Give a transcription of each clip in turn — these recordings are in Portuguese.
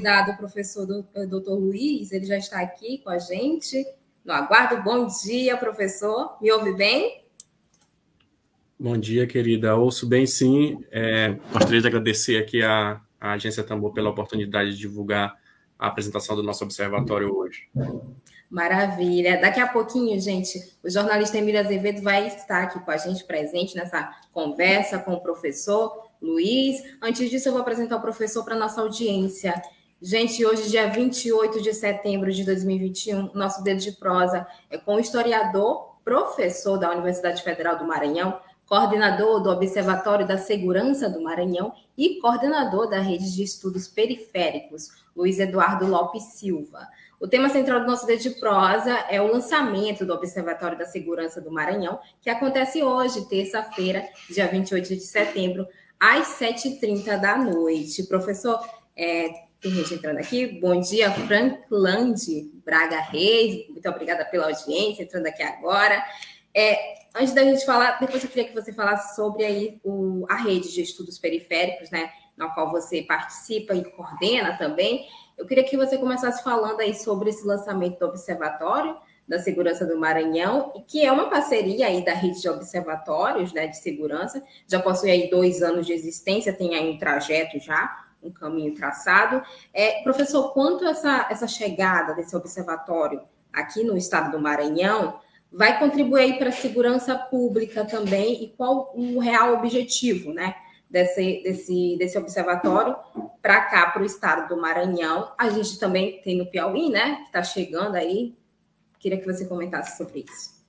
Convidado, o professor doutor Luiz, ele já está aqui com a gente. No aguardo, bom dia, professor. Me ouve bem? Bom dia, querida. Ouço bem, sim. É, gostaria de agradecer aqui à, à Agência Tambor pela oportunidade de divulgar a apresentação do nosso observatório hoje. Maravilha. Daqui a pouquinho, gente, o jornalista Emílio Azevedo vai estar aqui com a gente, presente nessa conversa com o professor Luiz. Antes disso, eu vou apresentar o professor para nossa audiência. Gente, hoje, dia 28 de setembro de 2021, nosso dedo de prosa é com o historiador, professor da Universidade Federal do Maranhão, coordenador do Observatório da Segurança do Maranhão e coordenador da Rede de Estudos Periféricos, Luiz Eduardo Lopes Silva. O tema central do nosso dedo de prosa é o lançamento do Observatório da Segurança do Maranhão, que acontece hoje, terça-feira, dia 28 de setembro, às 7h30 da noite. Professor, é, gente entrando aqui. Bom dia, Frankland Braga Reis. Muito obrigada pela audiência, entrando aqui agora. É, antes da gente falar, depois eu queria que você falasse sobre aí o, a rede de estudos periféricos, né, na qual você participa e coordena também. Eu queria que você começasse falando aí sobre esse lançamento do Observatório, da Segurança do Maranhão, que é uma parceria aí da rede de observatórios né, de segurança, já possui aí dois anos de existência, tem aí um trajeto já, um caminho traçado. É, professor, quanto essa, essa chegada desse observatório aqui no estado do Maranhão vai contribuir para a segurança pública também e qual o real objetivo né, desse, desse, desse observatório para cá, para o estado do Maranhão. A gente também tem no Piauí, né, que está chegando aí, Queria que você comentasse sobre isso.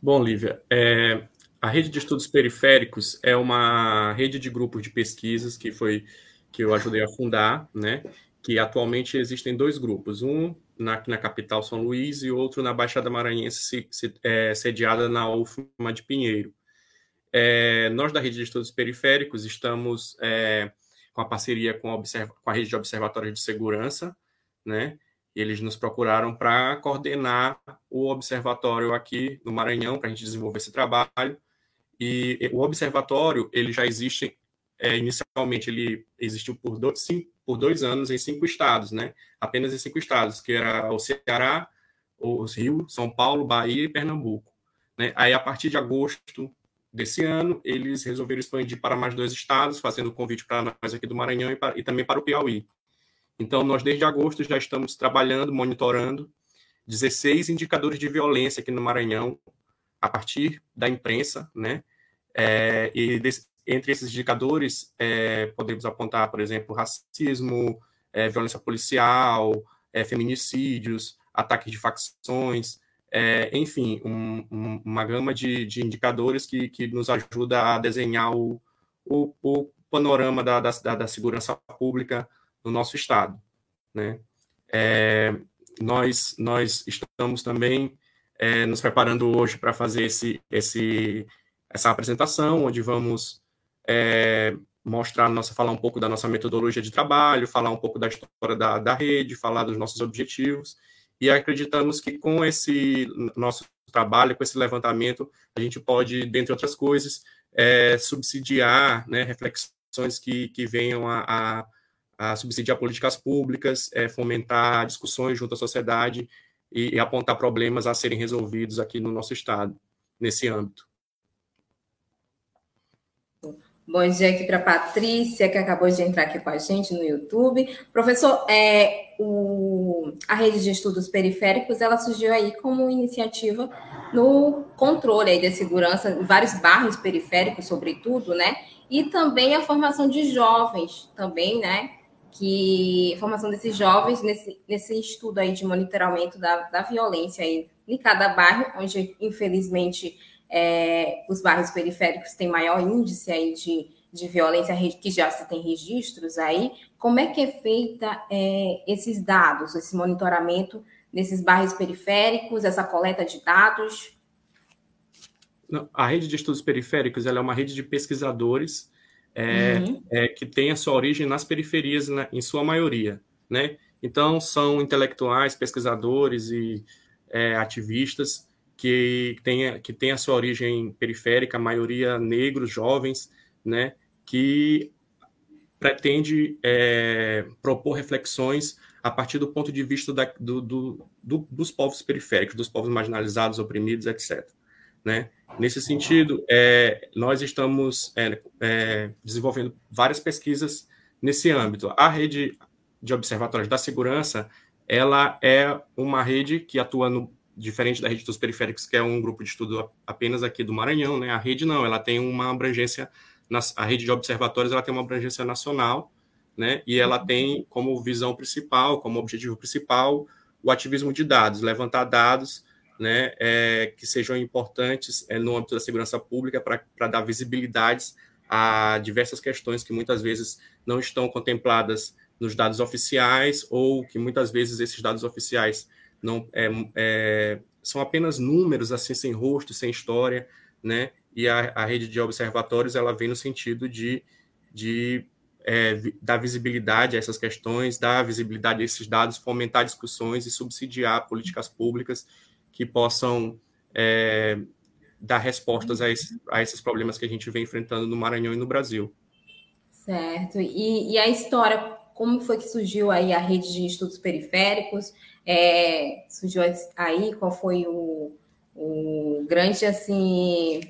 Bom, Lívia, é, a rede de estudos periféricos é uma rede de grupos de pesquisas que foi que eu ajudei a fundar, né? Que atualmente existem dois grupos, um na, na capital São Luís e outro na Baixada Maranhense, se, se, é, sediada na UFMA de Pinheiro. É, nós da rede de estudos periféricos estamos é, com a parceria com a, com a rede de observatórios de segurança, né? eles nos procuraram para coordenar o observatório aqui no Maranhão, para a gente desenvolver esse trabalho. E o observatório, ele já existe, é, inicialmente, ele existiu por dois, cinco, por dois anos em cinco estados, né? Apenas em cinco estados, que era o Ceará, os Rio, São Paulo, Bahia e Pernambuco. Né? Aí, a partir de agosto desse ano, eles resolveram expandir para mais dois estados, fazendo convite para nós aqui do Maranhão e, para, e também para o Piauí. Então, nós desde agosto já estamos trabalhando, monitorando 16 indicadores de violência aqui no Maranhão, a partir da imprensa, né? É, e entre esses indicadores, é, podemos apontar, por exemplo, racismo, é, violência policial, é, feminicídios, ataques de facções, é, enfim, um, um, uma gama de, de indicadores que, que, nos ajuda a desenhar o, o, o panorama da, da, da segurança pública no nosso estado. Né? É, nós, nós estamos também nos preparando hoje para fazer esse, esse, essa apresentação, onde vamos é, mostrar nossa, falar um pouco da nossa metodologia de trabalho, falar um pouco da história da, da rede, falar dos nossos objetivos, e acreditamos que com esse nosso trabalho, com esse levantamento, a gente pode, dentre outras coisas, é, subsidiar né, reflexões que, que venham a, a a subsidiar políticas públicas, é, fomentar discussões junto à sociedade e, e, apontar problemas a serem resolvidos aqui no nosso Estado, nesse âmbito. Bom dia aqui para a Patrícia, que acabou de entrar aqui com a gente no YouTube. Professor, é, o, a rede de estudos periféricos, ela surgiu aí como iniciativa no controle aí da segurança em vários bairros periféricos, sobretudo, né? E também a formação de jovens, também, né? que formação desses jovens nesse, nesse estudo aí de monitoramento da, da violência aí em cada bairro, onde infelizmente é, os bairros periféricos têm maior índice aí de, de violência, que já se tem registros aí. Como é que é feita é, esses dados, esse monitoramento nesses bairros periféricos, essa coleta de dados? A rede de estudos periféricos é uma rede de pesquisadores é, uhum. é, que tem a sua origem nas periferias, né, em sua maioria. Né? Então, são intelectuais, pesquisadores e é, ativistas que têm, que têm a sua origem periférica, a maioria negros, jovens, né? que pretende é, propor reflexões a partir do ponto de vista da, do, do, do, dos povos periféricos, dos povos marginalizados, oprimidos, etc. Né? Nesse sentido, é, nós estamos é, é, desenvolvendo várias pesquisas nesse âmbito. A rede de observatórios da segurança, ela é uma rede que atua no, diferente da rede dos periféricos, que é um grupo de estudo apenas aqui do Maranhão, né? A rede não, ela tem uma abrangência, a rede de observatórios, ela tem uma abrangência nacional, né? E ela tem como visão principal, como objetivo principal, o ativismo de dados, levantar dados né, é, que sejam importantes é, no âmbito da segurança pública para dar visibilidades a diversas questões que muitas vezes não estão contempladas nos dados oficiais ou que muitas vezes esses dados oficiais não é, é, são apenas números assim sem rosto, sem história, né? E a, a rede de observatórios ela vem no sentido de, de é, dar visibilidade a essas questões, dar visibilidade a esses dados, fomentar discussões e subsidiar políticas públicas que possam é, dar respostas a, esse, a, esses problemas que a gente vem enfrentando no Maranhão e no Brasil. Certo. E, e a história, como foi que surgiu aí a rede de estudos periféricos? É, surgiu aí, qual foi o, o grande, assim,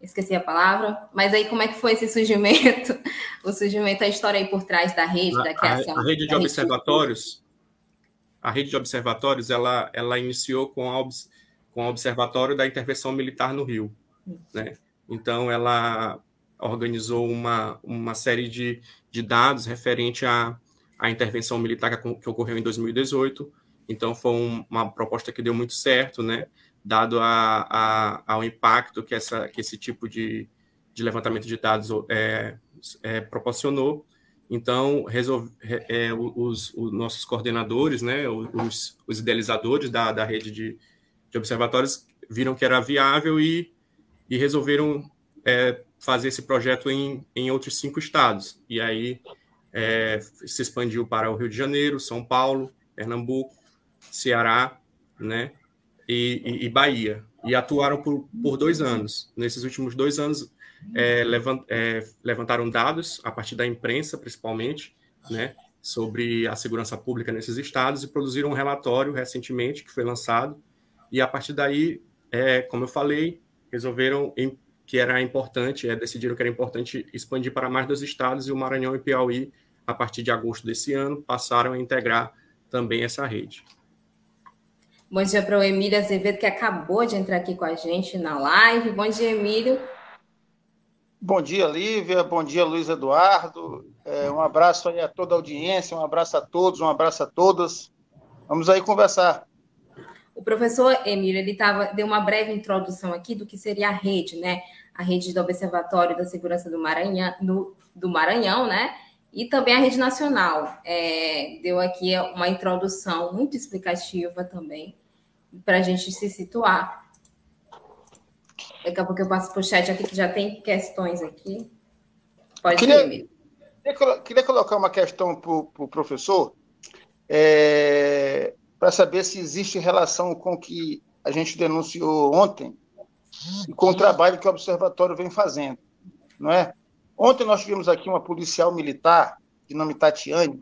esqueci a palavra, mas aí como é que foi esse surgimento? O surgimento, a história aí por trás da rede, da criação. A, a rede de observatórios, a rede de observatórios ela, ela iniciou com, a, com o Observatório da Intervenção Militar no Rio. Né? Então, ela organizou uma, uma série de, de dados referente à, à intervenção militar que, ocorreu em 2018. Então, foi um, uma proposta que deu muito certo, né? dado a, a, ao impacto que, essa, que esse tipo de, de levantamento de dados é, é, proporcionou. Então, resolve, é, os, os, nossos coordenadores, né, os, os idealizadores da, da rede de, de, observatórios, viram que era viável e, e resolveram é, fazer esse projeto em, em outros cinco estados. E aí é, se expandiu para o Rio de Janeiro, São Paulo, Pernambuco, Ceará, né, e, e, e Bahia. E atuaram por, por dois anos. Nesses últimos dois anos, é, levant, é, levantaram dados a partir da imprensa, principalmente, né, sobre a segurança pública nesses estados e produziram um relatório recentemente que foi lançado. E a partir daí, é, como eu falei, resolveram que era importante, é, decidiram que era importante expandir para mais dois estados e o Maranhão e Piauí, a partir de agosto desse ano, passaram a integrar também essa rede. Bom dia para o Emílio Azevedo, que acabou de entrar aqui com a gente na live. Bom dia, Emílio. Bom dia, Lívia. Bom dia, Luiz Eduardo. É, um abraço aí a toda a audiência, um abraço a todos, um abraço a todas. Vamos aí conversar. O professor Emílio, ele tava, deu uma breve introdução aqui do que seria a rede, né? A rede do Observatório da Segurança do Maranhão, no, do Maranhão, né? E também a rede nacional. É, deu aqui uma introdução muito explicativa também, para a gente se situar. Daqui a pouco eu passo para o chat aqui, que já tem questões aqui. Pode queria, ir, queria, queria colocar uma questão para o pro professor, é, para saber se existe relação com o que a gente denunciou ontem e com o trabalho que o Observatório vem fazendo. Não é? Ontem nós tivemos aqui uma policial militar, de nome Tatiane,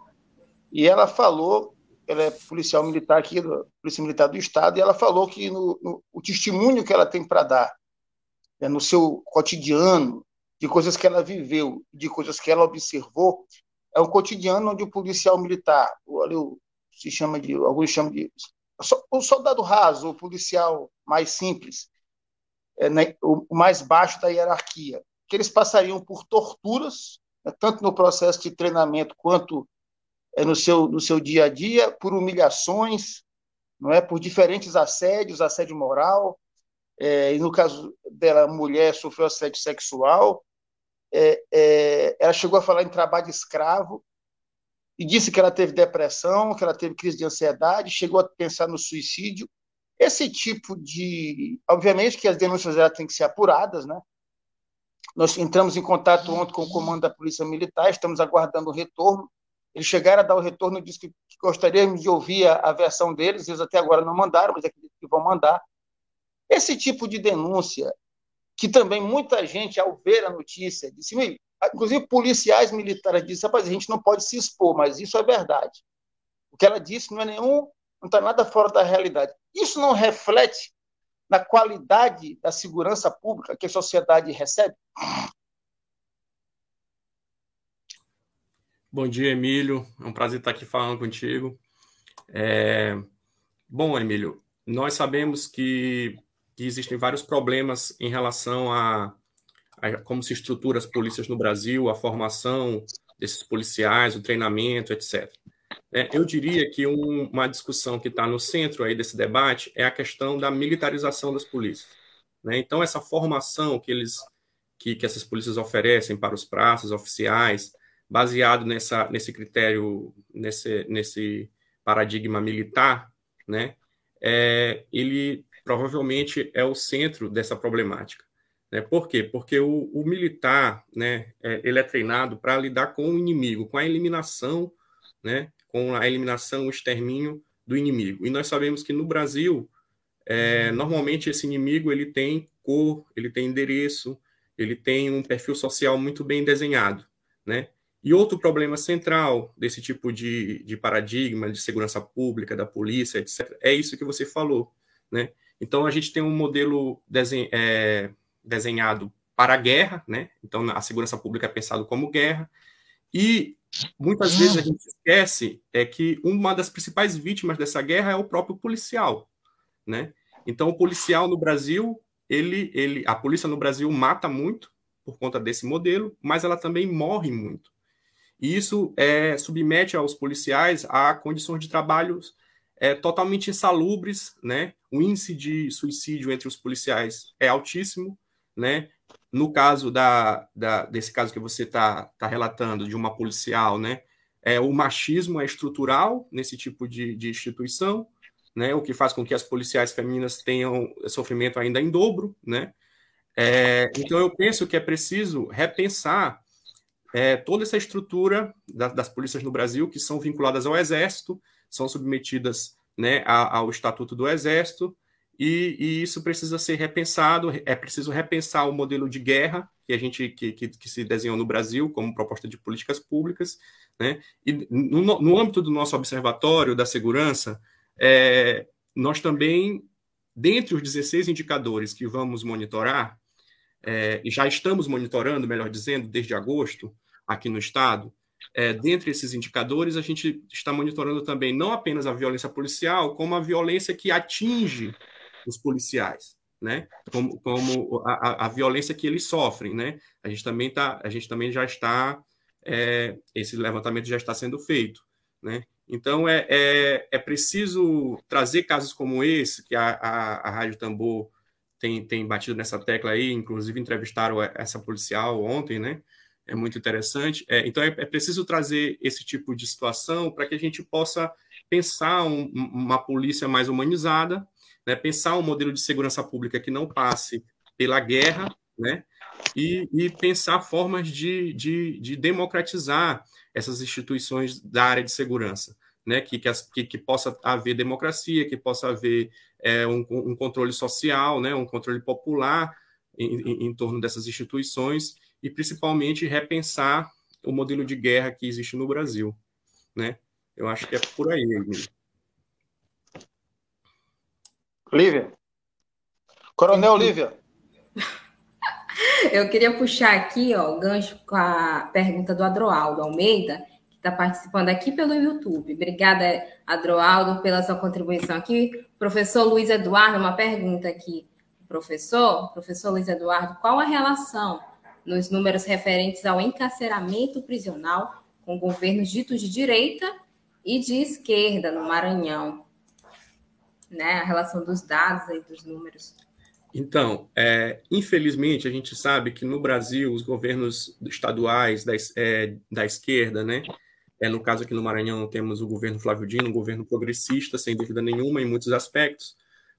e ela falou, ela é policial militar aqui, Polícia Militar do Estado, e ela falou que no, no o testemunho que ela tem para dar né, no seu cotidiano, de coisas que ela viveu, de coisas que ela observou, é um cotidiano onde o policial militar, ali se chama de, alguns chamam de o soldado raso, o policial mais simples, é, né, o mais baixo da hierarquia, que eles passariam por torturas, né, tanto no processo de treinamento quanto é, no, seu, no seu dia a dia, por humilhações, não é, por diferentes assédios, assédio moral, é, e no caso dela, mulher, sofreu assédio sexual. É, é, ela chegou a falar em trabalho escravo e disse que ela teve depressão, que ela teve crise de ansiedade, chegou a pensar no suicídio. Esse tipo de. Obviamente que as denúncias dela têm que ser apuradas, né? Nós entramos em contato ontem com o comando da Polícia Militar, estamos aguardando o retorno. Eles chegaram a dar o retorno disse que, gostaríamos de ouvir a, a, versão deles, eles até agora não mandaram, mas acredito que vão mandar. Esse tipo de denúncia, que também muita gente, ao ver a notícia, disse, inclusive policiais militares disseram, rapaz, a gente não pode se expor, mas isso é verdade. O que ela disse não é nenhum, não está nada fora da realidade. Isso não reflete na qualidade da segurança pública que a sociedade recebe? Bom dia, Emílio. É um prazer estar aqui falando contigo. É... Bom, Emílio, nós sabemos que, que, existem vários problemas em relação a, a, como se estrutura as polícias no Brasil, a formação desses policiais, o treinamento, etc. É, eu diria que um, uma discussão que está no centro aí desse debate é a questão da militarização das polícias. Né? Então, essa formação que eles que, que essas polícias oferecem para os praças oficiais, baseado nessa, nesse critério, nesse, nesse paradigma militar, né, é, ele provavelmente é o centro dessa problemática. Né? Por quê? Porque o, o militar, né, é, ele é treinado para lidar com o inimigo, com a eliminação né, com a eliminação, o extermínio do inimigo. E nós sabemos que no Brasil, é, normalmente esse inimigo ele tem cor, ele tem endereço, ele tem um perfil social muito bem desenhado, né? E outro problema central desse tipo de, de paradigma de segurança pública, da polícia, etc., é isso que você falou, né? Então, a gente tem um modelo é, desenhado para a guerra, né? Então, a segurança pública é pensado como guerra, e muitas vezes a gente esquece é que uma das principais vítimas dessa guerra é o próprio policial, né? Então o policial no Brasil, ele, ele, a polícia no Brasil mata muito por conta desse modelo, mas ela também morre muito. E isso é, submete aos policiais a condições de trabalho é, totalmente insalubres, né? O índice de suicídio entre os policiais é altíssimo, né? No caso da, da desse caso que você está tá relatando, de uma policial, né, é, o machismo é estrutural nesse tipo de, de instituição, né, o que faz com que as policiais femininas tenham sofrimento ainda em dobro. Né? É, então, eu penso que é preciso repensar é, toda essa estrutura da, das polícias no Brasil, que são vinculadas ao Exército, são submetidas né, ao Estatuto do Exército, e, e, isso precisa ser repensado, é preciso repensar o modelo de guerra que a gente que, que, que se desenhou no Brasil como proposta de políticas públicas, né? E no, no âmbito do nosso observatório da segurança, é, nós também, dentre os 16 indicadores que vamos monitorar, é, e já estamos monitorando, melhor dizendo, desde agosto, aqui no estado, é, dentre esses indicadores, a gente está monitorando também não apenas a violência policial, como a violência que atinge os policiais, né? Como, como a, a, violência que eles sofrem, né? A gente também tá, a gente também já está é, esse levantamento já está sendo feito, né? Então é, é, é preciso trazer casos como esse que a, a, a Rádio Tambor tem, tem batido nessa tecla aí, inclusive entrevistaram essa policial ontem, né? É muito interessante. É, então é, é, preciso trazer esse tipo de situação para que a gente possa pensar um, uma polícia mais humanizada, né, pensar um modelo de segurança pública que não passe pela guerra, né, e, e pensar formas de, de, de, democratizar essas instituições da área de segurança, né, que, que, as, que, que possa haver democracia, que possa haver é, um, um, controle social, né, um controle popular em, em, em torno dessas instituições e principalmente repensar o modelo de guerra que existe no Brasil, né? Eu acho que é por aí. Emílio. Lívia. Coronel Lívia. Eu queria puxar aqui, ó, o gancho com a pergunta do Adroaldo Almeida, que está participando aqui pelo YouTube. Obrigada, Adroaldo, pela sua contribuição aqui. Professor Luiz Eduardo, uma pergunta aqui. Professor, professor Luiz Eduardo, qual a relação nos números referentes ao encarceramento prisional com governos ditos de direita e de esquerda no Maranhão? Né, a relação dos dados e dos números. Então, é, infelizmente, a gente sabe que no Brasil, os governos estaduais da, é, da esquerda, né? É, no caso aqui no Maranhão, temos o governo Flávio Dino, um governo progressista, sem dúvida nenhuma, em muitos aspectos,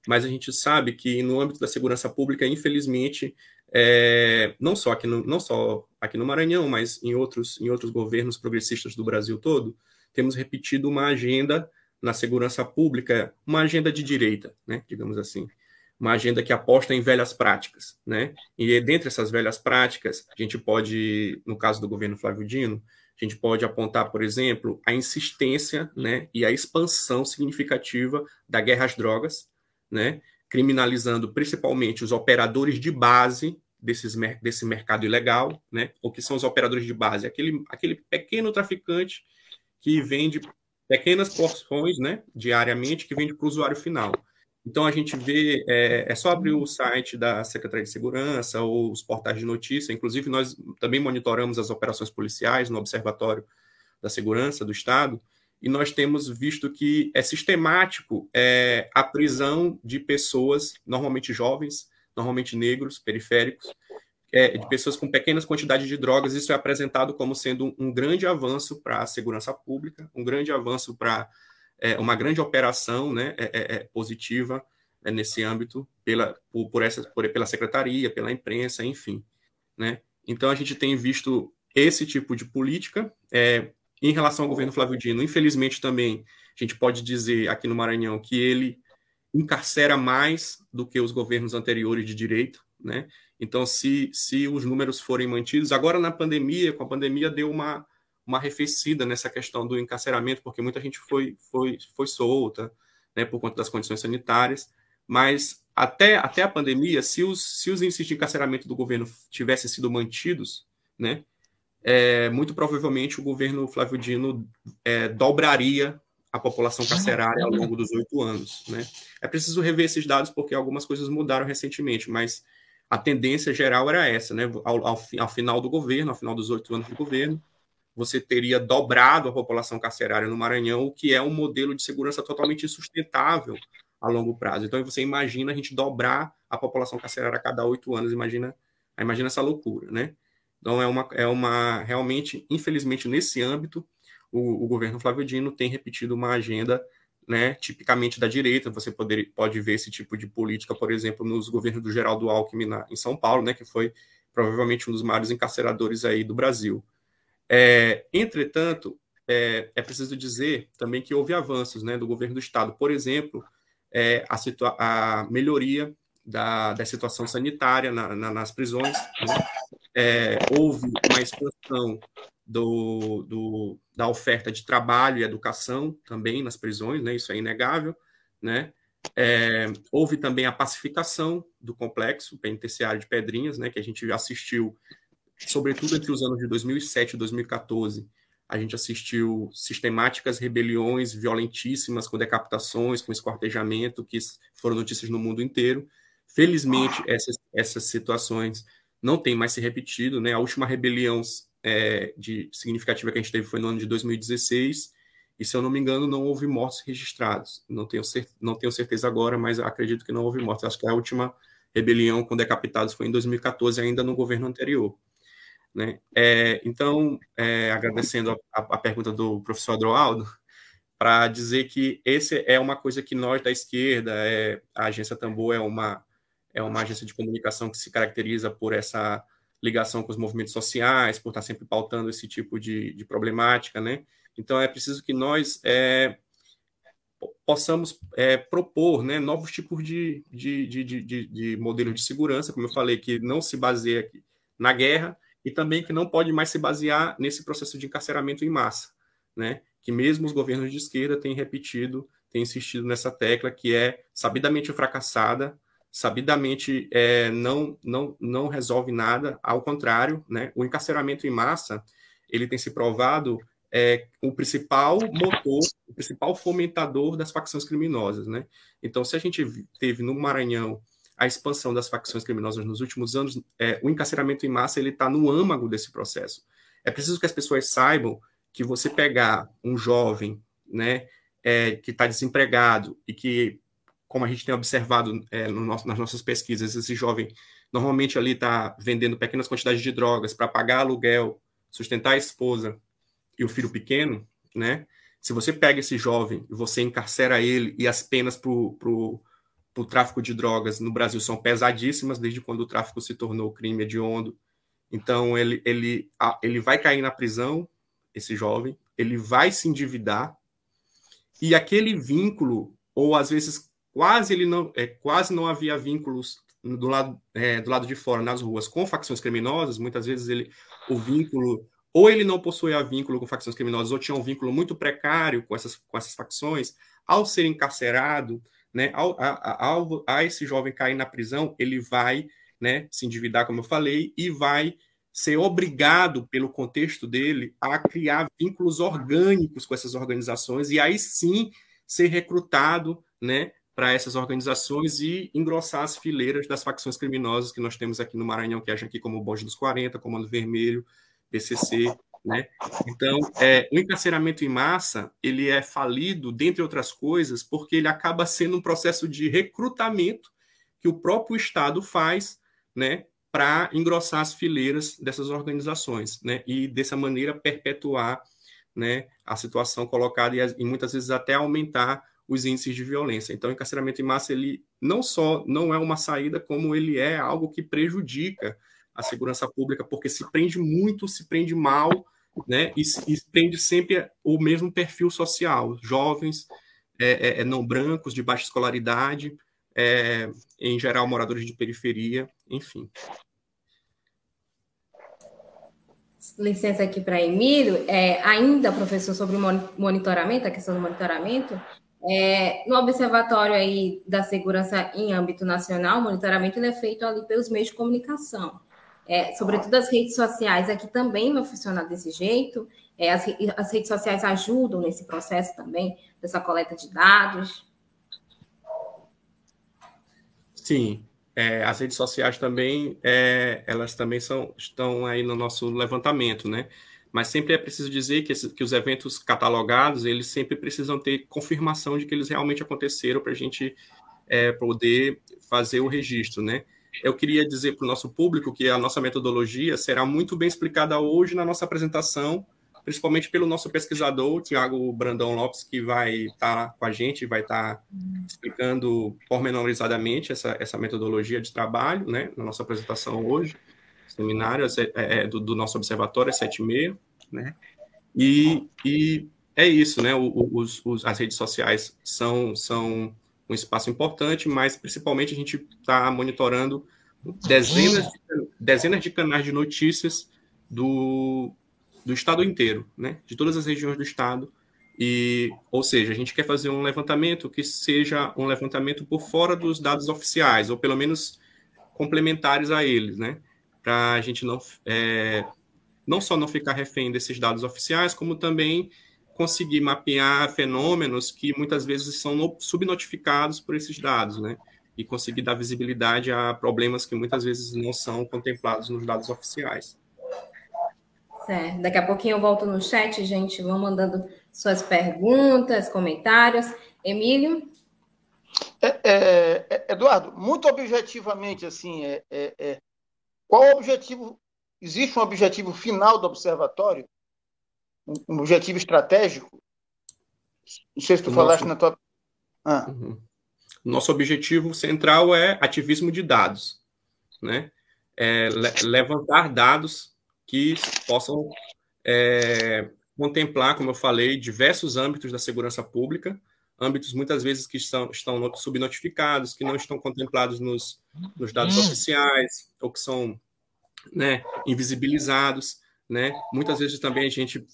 mas a gente sabe que no âmbito da segurança pública, infelizmente, é, não, só aqui no, não só aqui no Maranhão, mas em outros, em outros governos progressistas do Brasil todo, temos repetido uma agenda na segurança pública, uma agenda de direita, né, digamos assim uma agenda que aposta em velhas práticas, né? E dentre essas velhas práticas, a gente pode, no caso do governo Flávio Dino, a gente pode apontar, por exemplo, a insistência, né, e a expansão significativa da guerra às drogas, né, criminalizando principalmente os operadores de base desses, desse mercado ilegal, né? O que são os operadores de base? Aquele, aquele pequeno traficante que vende pequenas porções, né, diariamente, que vende para o usuário final. Então a gente vê, é, é, só abrir o site da Secretaria de Segurança ou os portais de notícia. Inclusive, nós também monitoramos as operações policiais no Observatório da Segurança do Estado, e nós temos visto que é sistemático é, a prisão de pessoas, normalmente jovens, normalmente negros, periféricos, é, de pessoas com pequenas quantidades de drogas. Isso é apresentado como sendo um, grande avanço para a segurança pública, um grande avanço para é, uma grande operação né, é, é, é positiva né, nesse âmbito pela, por, por, essa, por, pela secretaria, pela imprensa, enfim. Né? Então, a gente tem visto esse tipo de política. É, em relação ao governo Flávio Dino, infelizmente também a gente pode dizer aqui no Maranhão que ele encarcera mais do que os governos anteriores de direito, né? Então, se, se os números forem mantidos, agora na pandemia, com a pandemia deu uma, uma arrefecida nessa questão do encarceramento, porque muita gente foi, foi, foi solta, né, por conta das condições sanitárias, mas até, até a pandemia, se os, se os índices de encarceramento do governo tivessem sido mantidos, né, é, muito provavelmente o governo Flávio Dino é, dobraria a população carcerária ao longo dos oito anos. Né? É preciso rever esses dados porque algumas coisas mudaram recentemente, mas a tendência geral era essa, né? Ao, ao, ao final do governo, ao final dos oito anos de governo, você teria dobrado a população carcerária no Maranhão, o que é um modelo de segurança totalmente insustentável a longo prazo. Então, você imagina a gente dobrar a população carcerária a cada oito anos, imagina, imagina essa loucura, né? Então, é uma, é uma realmente, infelizmente, nesse âmbito, o, o governo Flávio Dino tem repetido uma agenda né, tipicamente da direita. Você poder, pode ver esse tipo de política, por exemplo, nos governos do Geraldo Alckmin na, em São Paulo, né, que foi provavelmente um dos maiores encarceradores aí do Brasil. É, entretanto, é, é, preciso dizer também que houve avanços né, do governo do Estado. Por exemplo, é, a, a, melhoria da, da situação sanitária na, na, nas prisões. Né? É, houve uma expansão do, do, da oferta de trabalho e educação também nas prisões, né? isso é inegável. Né? É, houve também a pacificação do complexo penitenciário de Pedrinhas, né, que a gente assistiu sobretudo entre os anos de 2007 e 2014, a gente assistiu sistemáticas rebeliões violentíssimas, com decapitações, com escortejamento, que foram notícias no mundo inteiro. Felizmente, essas, essas situações não têm mais se repetido. Né? A última rebelião é, de, significativa que a gente teve foi no ano de 2016, e se eu não me engano, não houve mortos registrados. Não tenho, não tenho certeza agora, mas acredito que não houve mortos. Acho que a última rebelião com decapitados foi em 2014, ainda no governo anterior. Né? É, então, é, agradecendo a, a, pergunta do professor Adroaldo, para dizer que esse é uma coisa que nós da esquerda, é, a agência Tambor é uma, é uma agência de comunicação que se caracteriza por essa ligação com os movimentos sociais, por estar sempre pautando esse tipo de, de problemática, né? Então é preciso que nós é, possamos é, propor né, novos tipos de, de, de, de, de modelos de segurança, como eu falei, que não se baseia na guerra, e também que não pode mais se basear nesse processo de encarceramento em massa, né? Que mesmo os governos de esquerda têm repetido, têm insistido nessa tecla que é sabidamente fracassada, sabidamente é, não, não, não resolve nada, ao contrário, né? O encarceramento em massa ele tem se provado é, o principal motor, o principal fomentador das facções criminosas, né? Então, se a gente teve no Maranhão a expansão das facções criminosas nos últimos anos, é, o encarceramento em massa ele está no âmago desse processo. É preciso que as pessoas saibam que você pegar um jovem, né, é, que está desempregado e que como a gente tem observado é, no nosso, nas nossas pesquisas, esse jovem normalmente ali está vendendo pequenas quantidades de drogas para pagar aluguel, sustentar a esposa e o filho pequeno, né? Se você pega esse jovem e você encarcera ele e as penas para o tráfico de drogas no Brasil são pesadíssimas desde quando o tráfico se tornou crime hediondo. Então ele, ele, ele vai cair na prisão, esse jovem, ele vai se endividar e aquele vínculo, ou às vezes quase ele não, é, quase não havia vínculos do lado, é, do lado de fora, nas ruas, com facções criminosas, muitas vezes ele, o vínculo, ou ele não possuía vínculo com facções criminosas, ou tinha um vínculo muito precário com essas, com essas facções, ao ser encarcerado, né, ao, a, ao, a esse jovem cair na prisão, ele vai né, se endividar, como eu falei, e vai ser obrigado, pelo contexto dele, a criar vínculos orgânicos com essas organizações, e aí sim ser recrutado né, para essas organizações e engrossar as fileiras das facções criminosas que nós temos aqui no Maranhão, que agem aqui como o Boge dos 40, Comando Vermelho, PCC, né? Então, é, o encarceramento em massa, ele é falido, dentre outras coisas, porque ele acaba sendo um processo de recrutamento que o próprio Estado faz, né, para engrossar as fileiras dessas organizações, né, e dessa maneira perpetuar, né, a situação colocada e, e muitas vezes até aumentar os índices de violência. Então, o encarceramento em massa, ele não só não é uma saída, como ele é algo que prejudica a segurança pública, porque se prende muito, se prende mal, né? E, e prende sempre o mesmo perfil social, jovens, é, é, é, não brancos, de baixa escolaridade, é, em geral moradores de periferia, enfim. Licença aqui para Emílio, é, ainda, professor, sobre o monitoramento, a questão do monitoramento, é, no observatório aí da segurança em âmbito nacional, o monitoramento é feito ali pelos meios de comunicação. É, sobretudo as redes sociais aqui também vai funcionar desse jeito. É, as, as redes sociais ajudam nesse processo também, dessa coleta de dados. Sim, é, as redes sociais também, é, elas também são, estão aí no nosso levantamento, né? Mas sempre é preciso dizer que, esse, que, os eventos catalogados, eles sempre precisam ter confirmação de que eles realmente aconteceram para a gente é, poder fazer o registro, né? Eu queria dizer para o nosso público que a nossa metodologia será muito bem explicada hoje na nossa apresentação, principalmente pelo nosso pesquisador, Tiago Brandão Lopes, que vai estar tá com a gente, vai estar tá explicando pormenorizadamente essa, essa metodologia de trabalho, né, na nossa apresentação hoje seminário é, é, do, do, nosso observatório, é 7 e meia, né? E, e é isso, né? Os, os, as redes sociais são, são um espaço importante, mas principalmente a gente está monitorando dezenas de, dezenas de canais de notícias do, do estado inteiro, né? De todas as regiões do estado. E, ou seja, a gente quer fazer um levantamento que seja um levantamento por fora dos dados oficiais, ou pelo menos complementares a eles, né? Para a gente não, é, não só não ficar refém desses dados oficiais, como também conseguir mapear fenômenos que muitas vezes são subnotificados por esses dados, né? E conseguir dar visibilidade a problemas que muitas vezes não são contemplados nos dados oficiais. Certo. Daqui a pouquinho eu volto no chat, gente. Vão mandando suas perguntas, comentários. Emílio? É, é, é Eduardo, muito objetivamente, assim, é, é, é qual o objetivo? Existe um objetivo final do observatório? Um objetivo estratégico? Não sei se tu o falaste na tua. Ah. Uhum. Nosso objetivo central é ativismo de dados, né? É le levantar dados que possam é, contemplar, como eu falei, diversos âmbitos da segurança pública, âmbitos muitas vezes que estão, estão subnotificados, que não estão contemplados nos, nos dados hum. oficiais, ou que são né, invisibilizados. Né? Muitas vezes também a gente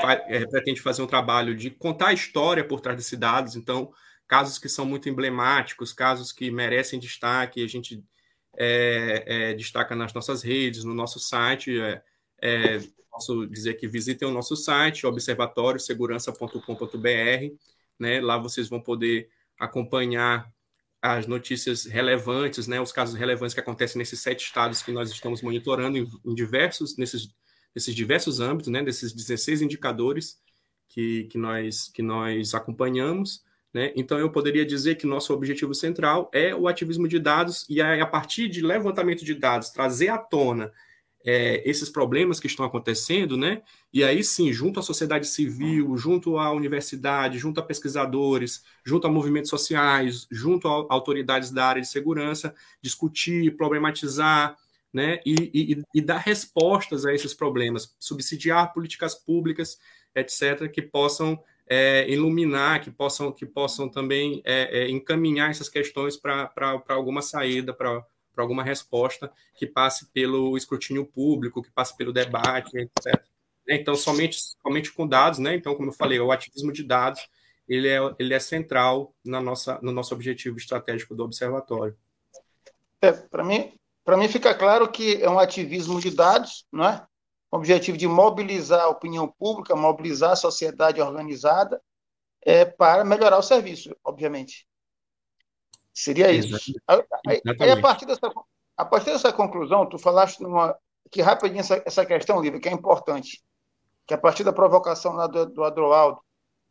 faz, é, pretende fazer um trabalho de contar a história por trás desses dados, então, casos que são muito emblemáticos, casos que merecem destaque, a gente é, é, destaca nas nossas redes, no nosso site. É, é, posso dizer que visitem o nosso site, observatóriosegurança.com.br né? Lá vocês vão poder acompanhar as notícias relevantes, né? Os casos relevantes que acontecem nesses sete estados que nós estamos monitorando em, em diversos, nesses, nesses diversos âmbitos, né? Desses 16 indicadores que, que, nós, que nós acompanhamos, Né? Então, eu poderia dizer que nosso objetivo central é o ativismo de dados, e a partir de levantamento de dados, trazer à tona é, esses problemas que estão acontecendo, né? E aí sim, junto à sociedade civil, junto à universidade, junto a pesquisadores, junto a movimentos sociais, junto a autoridades da área de segurança, discutir, problematizar, né? E, e, e dar respostas a esses problemas, subsidiar políticas públicas, etc., que possam é, iluminar, que possam, que possam também é, é, encaminhar essas questões para alguma saída, para para alguma resposta que passe pelo escrutínio público, que passe pelo debate, etc. Né, então, somente, somente com dados, né? Então, como eu falei, o ativismo de dados ele é, ele é central na nossa, no nosso objetivo estratégico do observatório. É, para mim, para mim fica claro que é um ativismo de dados, não é? O objetivo de mobilizar a opinião pública, mobilizar a sociedade organizada é, para melhorar o serviço, obviamente. Seria isso. Aí, aí, a, partir dessa, a partir dessa conclusão, tu falaste numa, que rapidinho essa, essa questão, Lívia, que é importante, que a partir da provocação lá do, do Adroaldo,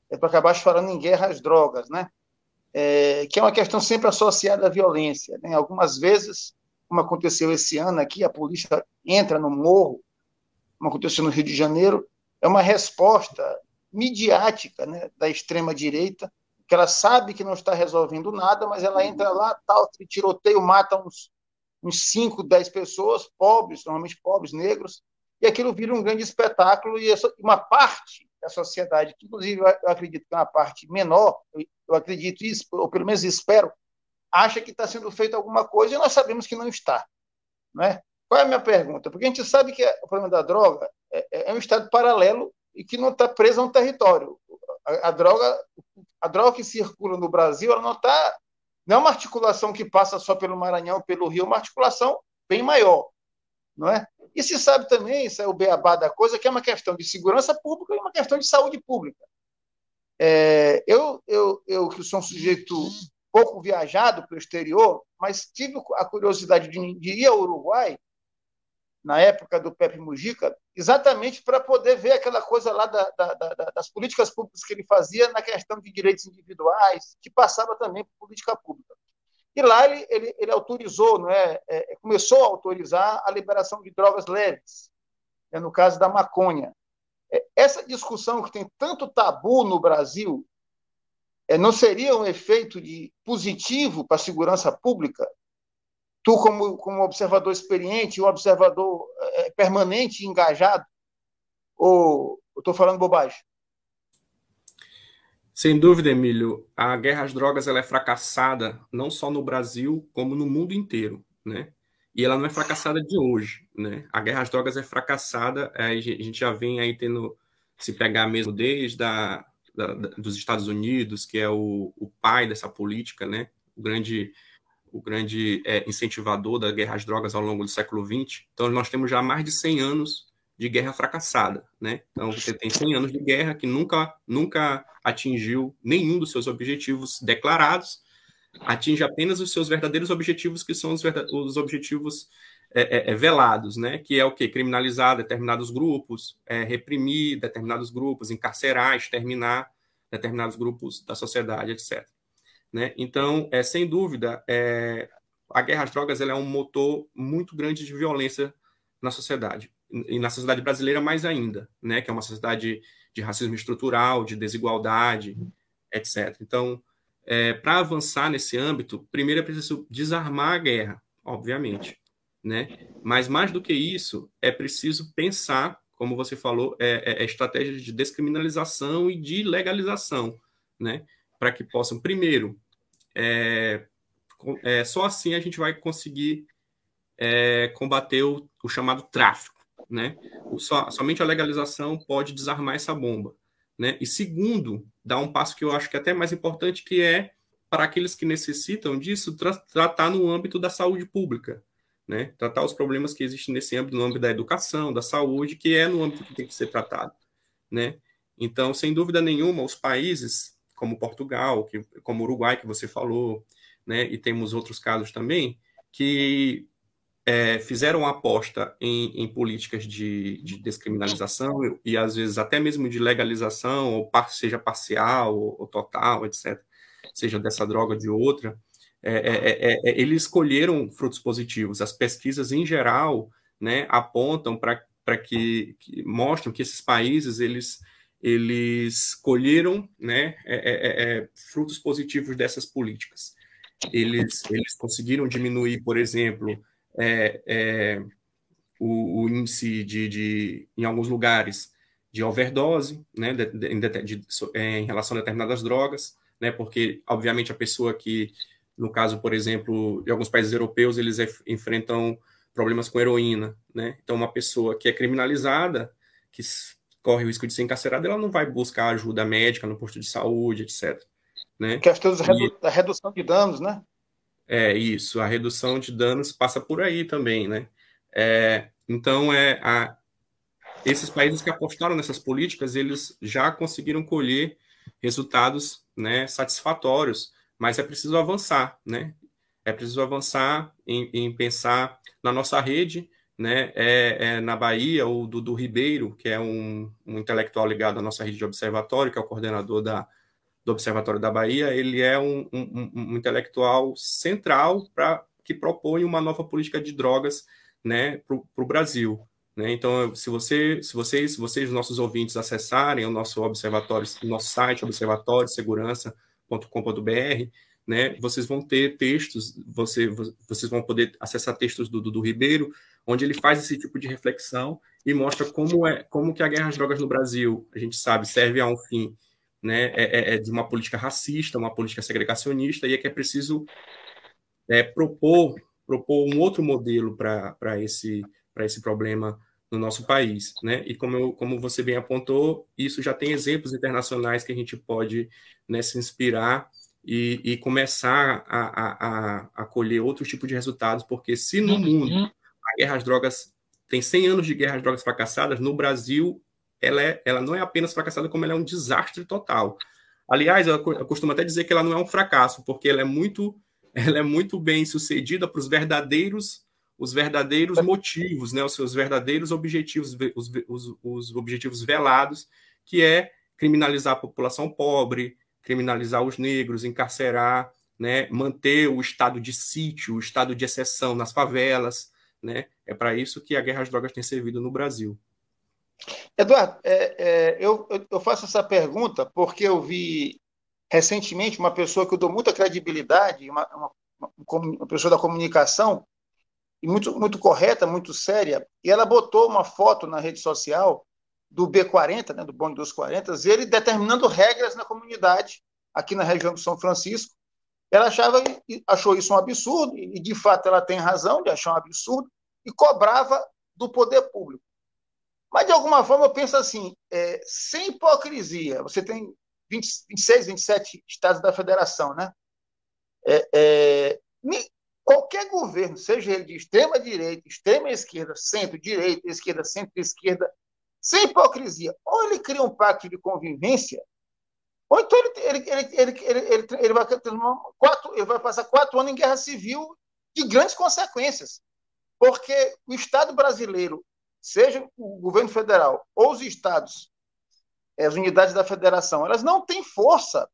é para acabar falando em guerra às drogas, né? É, que é uma questão sempre associada à violência. Né? Algumas vezes, como aconteceu esse ano aqui, a polícia entra no morro, como aconteceu no Rio de Janeiro, é uma resposta midiática né, da extrema-direita que ela sabe que não está resolvendo nada, mas ela entra lá, tal, tiroteio, mata uns, uns 5, 10 pessoas, pobres, normalmente pobres, negros, e aquilo vira um grande espetáculo e uma parte da sociedade, que inclusive eu acredito que é uma parte menor, eu acredito isso, ou pelo menos espero, acha que está sendo feito alguma coisa e nós sabemos que não está. Não é? Qual é a minha pergunta? Porque a gente sabe que o problema da droga é, é um estado paralelo e que não está preso a um território. A, droga, a droga que circula no Brasil, ela não está. Não é uma articulação que passa só pelo Maranhão, pelo Rio, é uma articulação bem maior. Não é? E se sabe também, isso é o beabá da coisa, que é uma questão de segurança pública e uma questão de saúde pública. É, eu, eu, eu, que sou um sujeito pouco viajado para o exterior, mas tive a curiosidade de, de ir ao Uruguai na época do Pepe Mujica, exatamente para poder ver aquela coisa lá da, da, da, das políticas públicas que ele fazia na questão de direitos individuais, que passava também por política pública. E lá ele, ele, ele autorizou, não é, é, começou a autorizar a liberação de drogas leves, é, no caso da maconha. É, essa discussão que tem tanto tabu no Brasil, é, não seria um efeito de positivo para a segurança pública tu como, como observador experiente, um observador é, permanente, engajado, ou estou falando bobagem? Sem dúvida, Emílio, a guerra às drogas ela é fracassada não só no Brasil, como no mundo inteiro, né? E ela não é fracassada de hoje, né? A guerra às drogas é fracassada, a gente já vem aí tendo, se pegar mesmo desde a, da, dos Estados Unidos, que é o, o pai dessa política, né? O grande o grande é, incentivador da guerra às drogas ao longo do século XX. Então, nós temos já mais de 100 anos de guerra fracassada, né? Então, você tem 100 anos de guerra que nunca, nunca atingiu nenhum dos seus objetivos declarados, atinge apenas os seus verdadeiros objetivos, que são os, os objetivos é, é, é, velados, né? Que é o que? Criminalizar determinados grupos, é, reprimir determinados grupos, encarcerar, exterminar determinados grupos da sociedade, etc. Né? Então, é, sem dúvida, é, a guerra às drogas é um motor muito grande de violência na sociedade. E na sociedade brasileira, mais ainda, né? que é uma sociedade de racismo estrutural, de desigualdade, etc. Então, é, para avançar nesse âmbito, primeiro é preciso desarmar a guerra, obviamente. Né? Mas mais do que isso, é preciso pensar, como você falou, é, é, é estratégias de descriminalização e de legalização, né? Para que possam, primeiro, é, é, só assim a gente vai conseguir é, combater o, o, chamado tráfico. Né? Somente a legalização pode desarmar essa bomba. Né? E segundo, dá um passo que eu acho que é até mais importante, que é para aqueles que necessitam disso, tra tratar no âmbito da saúde pública. Né? Tratar os problemas que existem nesse âmbito, no âmbito da educação, da saúde, que é no âmbito que tem que ser tratado. Né? Então, sem dúvida nenhuma, os países como Portugal, que, como Uruguai, que você falou, né? e temos outros casos também, que é, fizeram aposta em, em políticas de, de, descriminalização e, às vezes, até mesmo de legalização, ou seja parcial ou, ou total, etc., seja dessa droga ou de outra, é, é, é, é eles escolheram frutos positivos. As pesquisas, em geral, né, apontam para que, que mostram que esses países eles eles colheram né, frutos positivos dessas políticas. Eles, eles conseguiram diminuir, por exemplo, é, é, o, o, índice de, de, em alguns lugares, de overdose, né, de, de, é, em relação a determinadas drogas, né, porque, obviamente, a pessoa que, no caso, por exemplo, de alguns países europeus, eles enfrentam problemas com heroína, né, então uma pessoa que é criminalizada, que corre o risco de ser encarcerada, ela não vai buscar ajuda médica no posto de saúde, etc. Né? Questão e... da redução de danos, né? É isso, a redução de danos passa por aí também, né? É, então, é, a, esses países que apostaram nessas políticas, eles já conseguiram colher resultados né, satisfatórios, mas é preciso avançar, né? É preciso avançar em, em pensar na nossa rede, né? É, é na Bahia, o Dudu Ribeiro, que é um, um intelectual ligado à nossa rede de observatório, que é o coordenador da, do Observatório da Bahia, ele é um, um, um intelectual central para que propõe uma nova política de drogas né, para o Brasil. Né? Então, se, você, se vocês, vocês, nossos ouvintes, acessarem o nosso observatório, nosso site, observatóriosegurança.com.br, né, vocês vão ter textos, você, vocês vão poder acessar textos do Dudu Ribeiro, onde ele faz esse tipo de reflexão e mostra como é como que a guerra às drogas no Brasil, a gente sabe, serve a um fim né, é, é, é, de uma política racista, uma política segregacionista, e é que é preciso é, propor, propor um outro modelo para esse, esse problema no nosso país. Né? E como, eu, como você bem apontou, isso já tem exemplos internacionais que a gente pode né, se inspirar e, e começar a, a, a, colher outro tipo de resultados, porque se no mundo a guerra às drogas tem 100 anos de guerra às drogas fracassadas, no Brasil ela, é, ela não é apenas fracassada, como ela é um desastre total. Aliás, eu, eu costumo até dizer que ela não é um fracasso, porque ela é muito, ela é muito bem sucedida para os verdadeiros os verdadeiros motivos, né, os seus verdadeiros objetivos, os, os, os objetivos velados, que é criminalizar a população pobre, criminalizar os negros, encarcerar, né, manter o estado de sítio, o estado de exceção nas favelas, né? É para isso que a guerra às drogas tem servido no Brasil. Eduardo, é, é, eu, eu faço essa pergunta porque eu vi recentemente uma pessoa que eu dou muita credibilidade, uma, uma, uma pessoa da comunicação, e muito, muito correta, muito séria, e ela botou uma foto na rede social do B40, né, do bonde dos 40, ele determinando regras na comunidade aqui na região do São Francisco. Ela achava, achou isso um absurdo, e de fato ela tem razão de achar um absurdo, e cobrava do poder público. Mas, de alguma forma, eu penso assim, é, sem hipocrisia, você tem 20, 26, 27 estados da federação, né? É, é, qualquer governo, seja ele de extrema direita, extrema esquerda, centro-direita, esquerda, centro-esquerda, sem hipocrisia, ou ele cria um pacto de convivência, ou então ele, ele, ele, ele, ele, vai, quatro, ele vai passar quatro anos em guerra civil de grandes consequências. Porque o Estado brasileiro seja o governo federal ou os estados, as unidades da federação, elas não têm força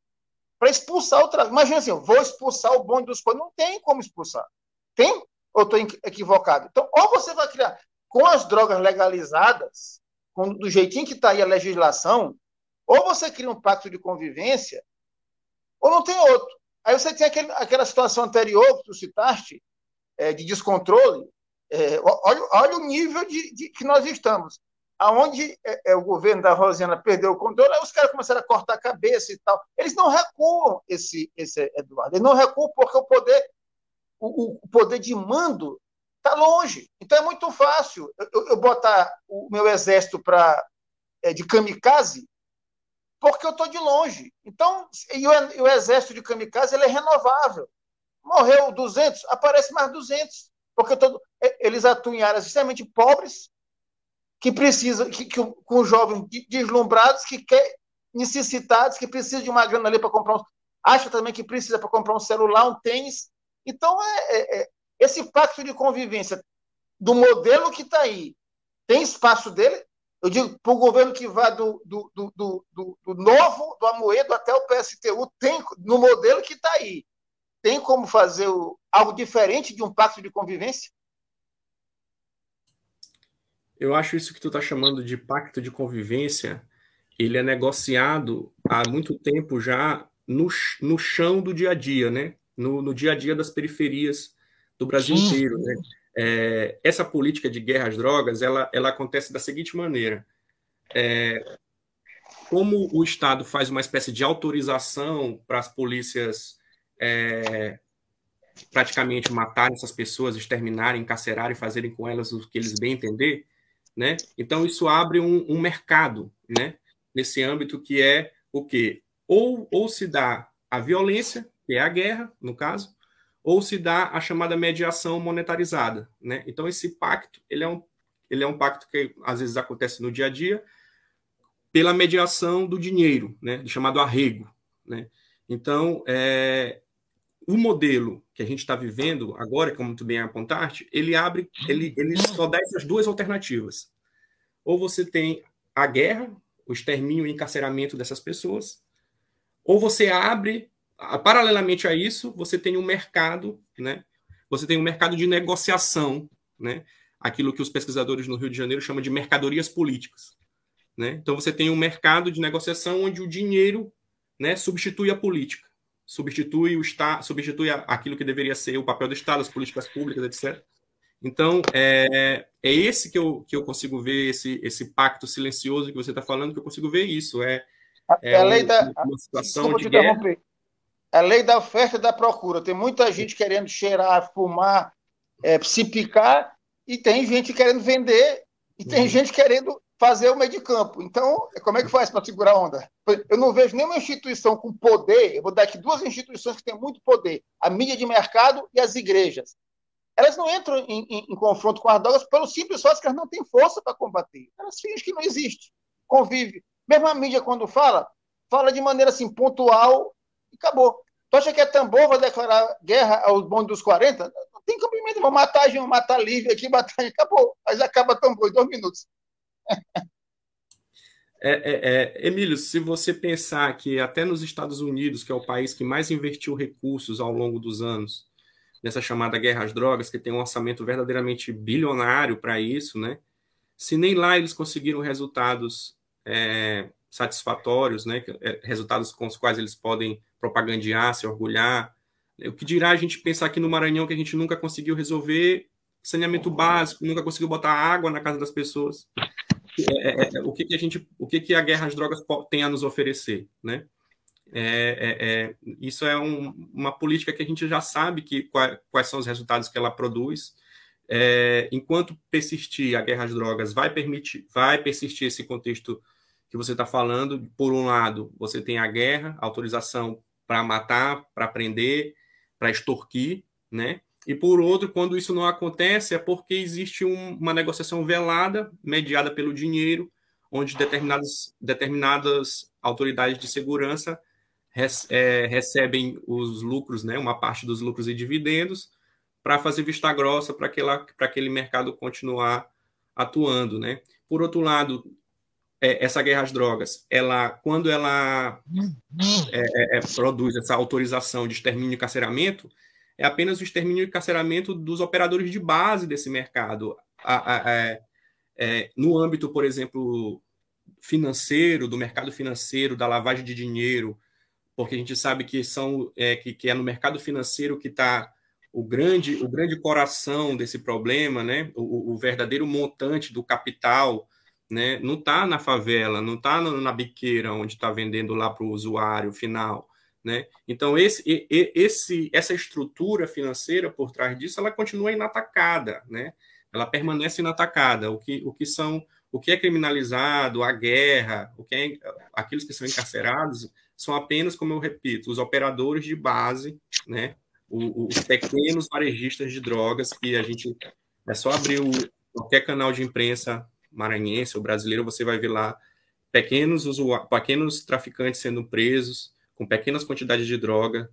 para expulsar o tráfico. Imagina assim, eu vou expulsar o bonde dos coisas. Não tem como expulsar. Tem? Ou estou equivocado? Então, ou você vai criar com as drogas legalizadas, com, do jeitinho que está aí a legislação, ou você cria um pacto de convivência, ou não tem outro. Aí você tem aquele, aquela situação anterior que tu citaste, é, de descontrole, é, olha, olha, o nível de, de, que nós estamos. Aonde é, é, o governo da Rosiana perdeu o controle, aí os caras começaram a cortar a cabeça e tal. Eles não recuam, esse, esse Eduardo. Eles não recuam porque o poder, o, o poder de mando está longe. Então é muito fácil eu, eu botar o meu exército para é, de kamikaze porque eu estou de longe. Então, e o, e o, exército de kamikaze ele é renovável. Morreu 200, aparece mais 200 porque todo, eles atuam em áreas extremamente pobres, que precisam, que, que, com jovens deslumbrados, que quer, necessitados, que precisam de uma grana ali para comprar um, acha também que precisa para comprar um celular, um tênis. Então, é, é, é esse pacto de convivência do modelo que está aí, tem espaço dele, Eu digo para o governo que vá do, do, do, do, do novo, do Amoedo até o PSTU, tem, no modelo que está aí, tem como fazer o, algo diferente de um pacto de convivência? Eu acho isso que tu está chamando de pacto de convivência, ele é negociado há muito tempo já no, no chão do dia a dia, né? No, no dia a dia das periferias do Brasil Sim. inteiro, né? É, essa política de guerra às drogas, ela, ela acontece da seguinte maneira. É, como o Estado faz uma espécie de autorização para as polícias é, praticamente matarem essas pessoas, exterminarem, encarcerarem, fazerem com elas o que eles bem entender, né? Então isso abre um, um mercado, né? Nesse âmbito que é o que ou, ou se dá a violência, que é a guerra, no caso, ou se dá a chamada mediação monetarizada, né? Então esse pacto, ele é um ele é um pacto que às vezes acontece no dia a dia pela mediação do dinheiro, né? Chamado arrego, né? Então, é, o modelo que a gente está vivendo agora, como tu bem apontaste, ele abre, ele, ele só dá essas duas alternativas. Ou você tem a guerra, o extermínio e encarceramento dessas pessoas, ou você abre paralelamente a isso, você tem um mercado, né? Você tem um mercado de negociação, né? Aquilo que os pesquisadores no Rio de Janeiro chamam de mercadorias políticas, né? Então você tem um mercado de negociação onde o dinheiro, né, substitui a política, substitui o Estado, substitui aquilo que deveria ser o papel do Estado, as políticas públicas, etc. Então, é, é esse que eu, que eu consigo ver, esse, esse pacto silencioso que você está falando, que eu consigo ver isso. É, é a lei da, uma situação de guerra. A lei da oferta e da procura. Tem muita gente querendo cheirar, fumar, é, se picar, e tem gente querendo vender, e tem uhum. gente querendo fazer o meio de campo. Então, como é que faz para segurar a onda? Eu não vejo nenhuma instituição com poder. Eu vou dar aqui duas instituições que têm muito poder: a mídia de mercado e as igrejas. Elas não entram em, em, em confronto com as drogas pelo simples fato que elas não têm força para combater. Elas fingem que não existe. Convive. Mesmo a mídia, quando fala, fala de maneira assim, pontual acabou. Tu acha que é tambor vai declarar guerra aos bondes dos 40? Não tem cabimento, vão matar a gente, matar livre aqui, matar acabou. Mas acaba tambor em dois minutos. É, é, é, Emílio, se você pensar que até nos Estados Unidos, que é o país que mais investiu recursos ao longo dos anos, nessa chamada guerra às drogas, que tem um orçamento verdadeiramente bilionário para isso, né? Se nem lá eles conseguiram resultados é, satisfatórios, né? É, resultados com os quais eles podem propagandear, se orgulhar. O que dirá a gente pensar aqui no Maranhão que a gente nunca conseguiu resolver saneamento básico, nunca conseguiu botar água na casa das pessoas. É, é, é, o que, que, a gente, o que, que a guerra às drogas tem a nos oferecer, né? É, é, isso é um, uma política que a gente já sabe que quais, quais são os resultados que ela produz. enquanto persistir a guerra às drogas, vai permitir, vai persistir esse contexto que você está falando. Por um lado, você tem a guerra, autorização para matar, para prender, para extorquir, né? E por outro, quando isso não acontece, é porque existe um, uma negociação velada, mediada pelo dinheiro, onde determinadas, determinadas autoridades de segurança é, recebem os lucros, né, uma parte dos lucros e dividendos, para fazer vista grossa para aquele mercado continuar atuando. Né? Por outro lado, é, essa guerra às drogas, ela, quando ela é, é, é produz essa autorização de extermínio e carceramento, é apenas o extermínio e carceramento dos operadores de base desse mercado. A, a, é, é, no âmbito, por exemplo, financeiro, do mercado financeiro, da lavagem de dinheiro, porque a gente sabe que são que, que é no mercado financeiro que está o grande o grande coração desse problema, né? O, o verdadeiro montante do capital, né? Não está na favela, não está na biqueira onde está vendendo lá para o usuário final, né? Então, esse, esse, essa estrutura financeira por trás disso, ela continua inatacada, né? ela permanece inatacada. O que, o que são o que é criminalizado, a guerra, o que é, aqueles que são encarcerados, são apenas, como eu repito, os operadores de base, né? os pequenos varejistas de drogas que a gente é só abrir o, qualquer canal de imprensa maranhense ou brasileiro, você vai ver lá pequenos, pequenos traficantes sendo presos, com pequenas quantidades de droga,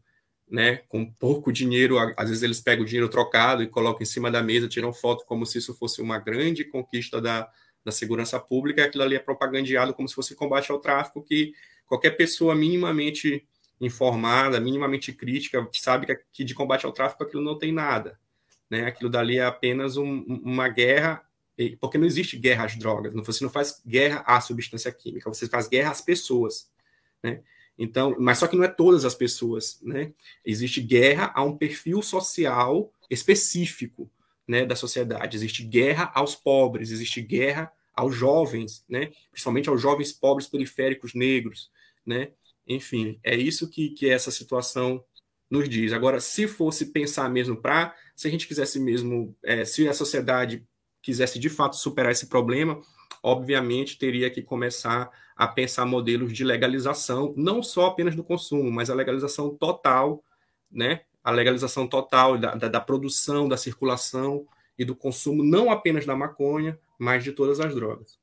né, com pouco dinheiro, às vezes eles pegam o dinheiro trocado e colocam em cima da mesa, tiram foto como se isso fosse uma grande conquista da, da segurança pública, aquilo ali é propagandeado como se fosse combate ao tráfico, que qualquer pessoa minimamente informada, minimamente crítica, sabe que de combate ao tráfico aquilo não tem nada. Né? Aquilo dali é apenas um, uma guerra, porque não existe guerra às drogas, você não faz guerra à substância química, você faz guerra às pessoas. Né? Então, mas só que não é todas as pessoas, né? Existe guerra a um perfil social específico, né, da sociedade. Existe guerra aos pobres, existe guerra aos jovens, né? Principalmente aos jovens pobres periféricos negros, né? Enfim, é isso que, que essa situação nos diz. Agora, se fosse pensar mesmo para, se a gente quisesse mesmo, é, se a sociedade quisesse de fato superar esse problema, obviamente teria que começar a pensar modelos de legalização, não só apenas do consumo, mas a legalização total, né? A legalização total da, da, da produção, da circulação e do consumo, não apenas da maconha, mas de todas as drogas.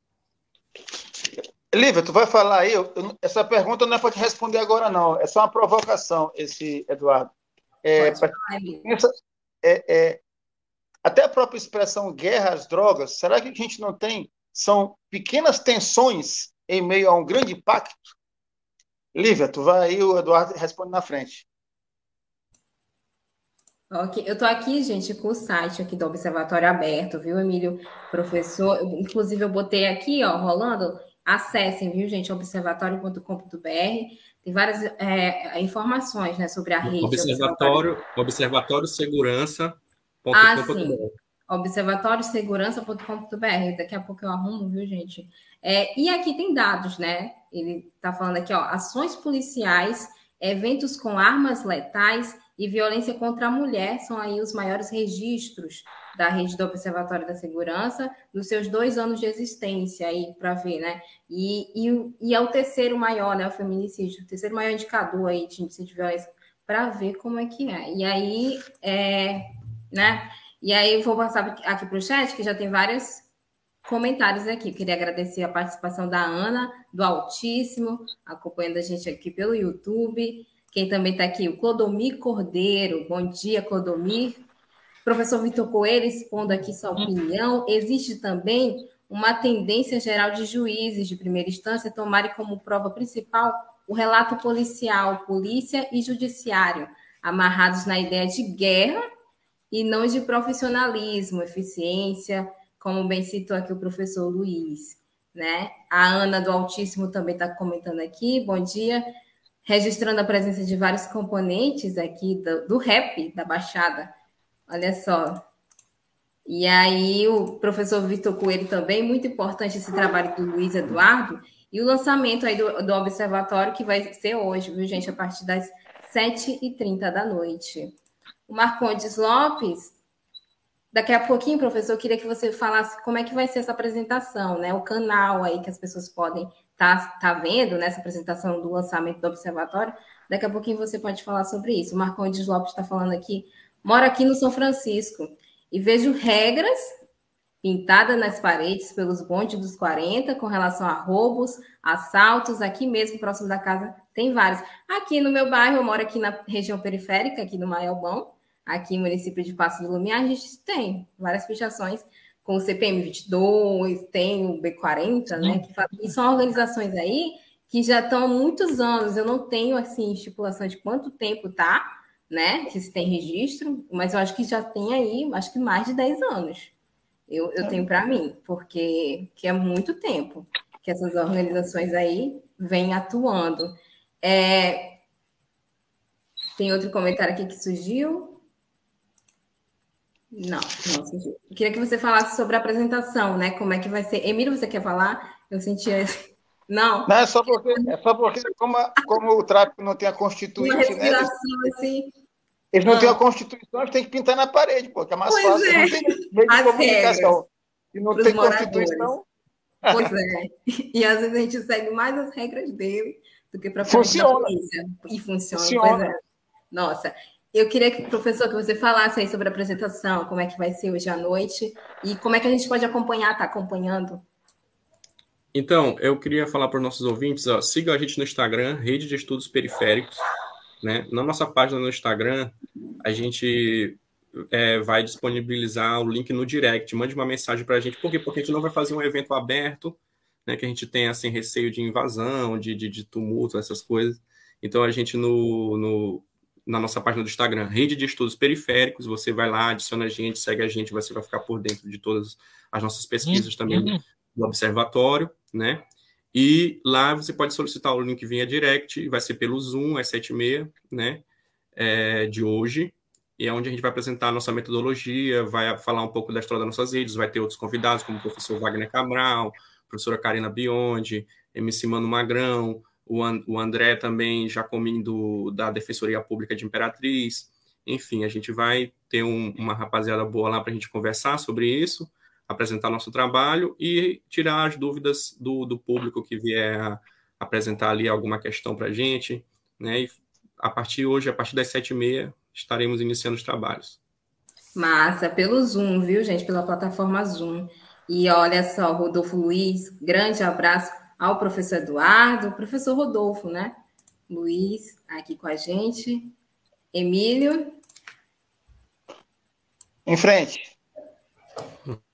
Lívia, tu vai falar aí, eu, essa pergunta não é para te responder agora, não. É só uma provocação, esse Eduardo. É, pra, é, é, até a própria expressão guerra às drogas, será que a gente não tem? São pequenas tensões em meio a um grande pacto? Lívia, tu vai aí, o Eduardo responde na frente. Ok, eu estou aqui, gente, com o site aqui do Observatório aberto, viu, Emílio? Professor, inclusive eu botei aqui, ó, rolando Acessem, viu, gente, observatório.com.br. Tem várias é, informações né, sobre a rede. Observatório, observatório segurança. Ah, sim. Observatóriosegurança.com.br. Daqui a pouco eu arrumo, viu, gente? É, e aqui tem dados, né? Ele está falando aqui, ó, ações policiais, eventos com armas letais e violência contra a mulher são aí os maiores registros da rede do Observatório da Segurança nos seus dois anos de existência aí para ver, né? E, e, e, é o terceiro maior, né? O feminicídio, o terceiro maior indicador aí de índice de violência para ver como é que é. E aí, é, né? E aí vou passar aqui para o chat que já tem vários comentários aqui. queria agradecer a participação da Ana, do Altíssimo, acompanhando a gente aqui pelo YouTube. Quem também está aqui, o Clodomir Cordeiro. Bom dia, Clodomir. Professor Vitor Coelho expondo aqui sua opinião, existe também uma tendência geral de juízes de primeira instância tomarem como prova principal o relato policial, polícia e judiciário, amarrados na ideia de guerra e não de profissionalismo, eficiência, como bem citou aqui o professor Luiz. Né? A Ana do Altíssimo também está comentando aqui, bom dia, registrando a presença de vários componentes aqui do, do rap da Baixada Olha só. E aí, o professor Vitor Coelho também, muito importante esse trabalho do Luiz Eduardo, e o lançamento aí do, do observatório, que vai ser hoje, viu, gente, a partir das 7h30 da noite. O Marcondes Lopes, daqui a pouquinho, professor, eu queria que você falasse como é que vai ser essa apresentação, né? O canal aí que as pessoas podem estar tá, tá vendo nessa apresentação do lançamento do observatório. Daqui a pouquinho você pode falar sobre isso. O Marcondes Lopes está falando aqui Moro aqui no São Francisco e vejo regras pintadas nas paredes pelos bondes dos 40 com relação a roubos, assaltos. Aqui mesmo, próximo da casa, tem vários. Aqui no meu bairro, eu moro aqui na região periférica, aqui no Maiobão, aqui no município de Passo do Lumiar, a gente tem várias pichações com o CPM 22, tem o B40, né? E são organizações aí que já estão há muitos anos. Eu não tenho assim estipulação de quanto tempo tá, né? Que se tem registro, mas eu acho que já tem aí, acho que mais de 10 anos. Eu, eu tenho para mim, porque que é muito tempo que essas organizações aí vêm atuando. É... Tem outro comentário aqui que surgiu? Não, não. Eu queria que você falasse sobre a apresentação, né? Como é que vai ser. Emílio, você quer falar? Eu senti. Não. Não, é só porque, é só porque como, a, como o tráfico não tem a constituinte, Uma né? Assim, eles não, não têm a Constituição, eles têm que pintar na parede, porque é mais pois fácil. É. Não tem meio de comunicação. E não tem Constituição. Pois é. E às vezes a gente segue mais as regras dele do que para funciona. E funciona. funciona. É. Nossa, eu queria, que, professor, que você falasse aí sobre a apresentação, como é que vai ser hoje à noite e como é que a gente pode acompanhar, tá acompanhando. Então, eu queria falar para os nossos ouvintes, ó, siga a gente no Instagram, Rede de Estudos Periféricos, né? Na nossa página no Instagram, a gente é, vai disponibilizar o link no direct. Mande uma mensagem para a gente. Por quê? Porque a gente não vai fazer um evento aberto, né, que a gente tem assim, receio de invasão, de, de, de tumulto, essas coisas. Então, a gente no, no, na nossa página do Instagram, Rede de Estudos Periféricos, você vai lá, adiciona a gente, segue a gente, você vai ficar por dentro de todas as nossas pesquisas também uhum. do observatório, né? E lá você pode solicitar o link via direct, vai ser pelo Zoom, às 7h30, né? É, de hoje, e é onde a gente vai apresentar a nossa metodologia, vai falar um pouco da história das nossas redes, vai ter outros convidados, como o professor Wagner Cabral, professora Karina Biondi, MC Mano Magrão, o, And, o André também, Jacomin do, da Defensoria Pública de Imperatriz. Enfim, a gente vai ter um, uma rapaziada boa lá para a gente conversar sobre isso, apresentar nosso trabalho e tirar as dúvidas do, do público que vier apresentar ali alguma questão para a gente. Né? E a partir hoje, a partir das sete e meia, estaremos iniciando os trabalhos. Massa, pelo Zoom, viu, gente? Pela plataforma Zoom. E olha só, Rodolfo Luiz, grande abraço ao professor Eduardo, professor Rodolfo, né? Luiz, aqui com a gente. Emílio. Em frente.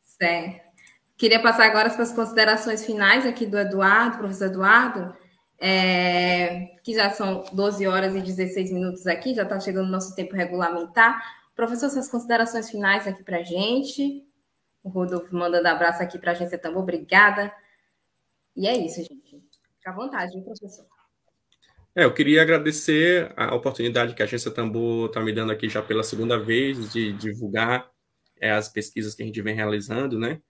Certo. Queria passar agora para as considerações finais aqui do Eduardo, professor Eduardo, é, que já são 12 horas e 16 minutos aqui, já está chegando o nosso tempo regulamentar. Professor, suas considerações finais aqui para a gente. O Rodolfo mandando abraço aqui para a agência Tambor, obrigada. E é isso, gente. Fica à vontade, professor? É, eu queria agradecer a oportunidade que a Agência Tambor está me dando aqui já pela segunda vez de divulgar é, as pesquisas que a gente vem realizando, né?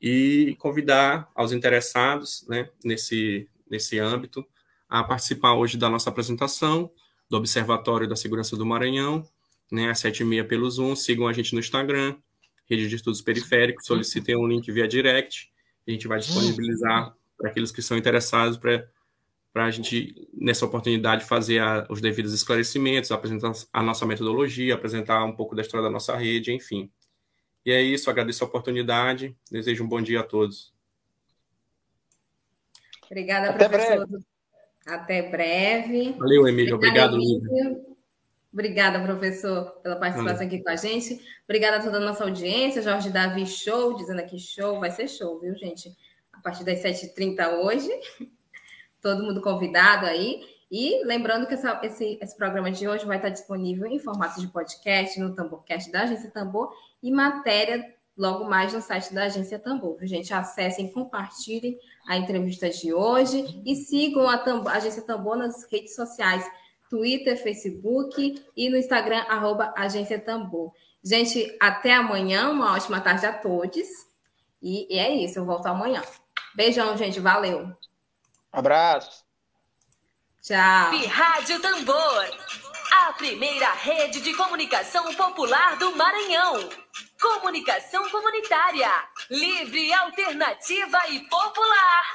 E convidar aos interessados, né, nesse, nesse âmbito, a participar hoje da nossa apresentação do Observatório da Segurança do Maranhão, né, às sete e meia pelo Zoom. Sigam a gente no Instagram, Rede de Estudos Periféricos, solicitem um link via direct. A gente vai disponibilizar para aqueles que são interessados para a gente, nessa oportunidade, fazer a, os devidos esclarecimentos, apresentar a nossa metodologia, apresentar um pouco da história da nossa rede, enfim. E é isso, agradeço a oportunidade, desejo um bom dia a todos. Obrigada, Até professor. Breve. Até breve. Valeu, Emílio. Obrigado, Emílio. Obrigada, professor, pela participação aqui com a gente. Obrigada a toda a nossa audiência. Jorge Davi, show, dizendo aqui show. Vai ser show, viu, gente? A partir das 7h30 hoje. Todo mundo convidado aí. E lembrando que essa, esse, esse programa de hoje vai estar disponível em formato de podcast no Tamborcast da Agência Tambor e matéria logo mais no site da Agência Tambor. Viu, gente? Acessem, compartilhem a entrevista de hoje e sigam a, Tambor, a Agência Tambor nas redes sociais, Twitter, Facebook e no Instagram, arroba Agência Tambor. Gente, até amanhã, uma ótima tarde a todos. E, e é isso, eu volto amanhã. Beijão, gente. Valeu. Abraço. Tchau. Rádio Tambor, a primeira rede de comunicação popular do Maranhão. Comunicação comunitária, livre, alternativa e popular.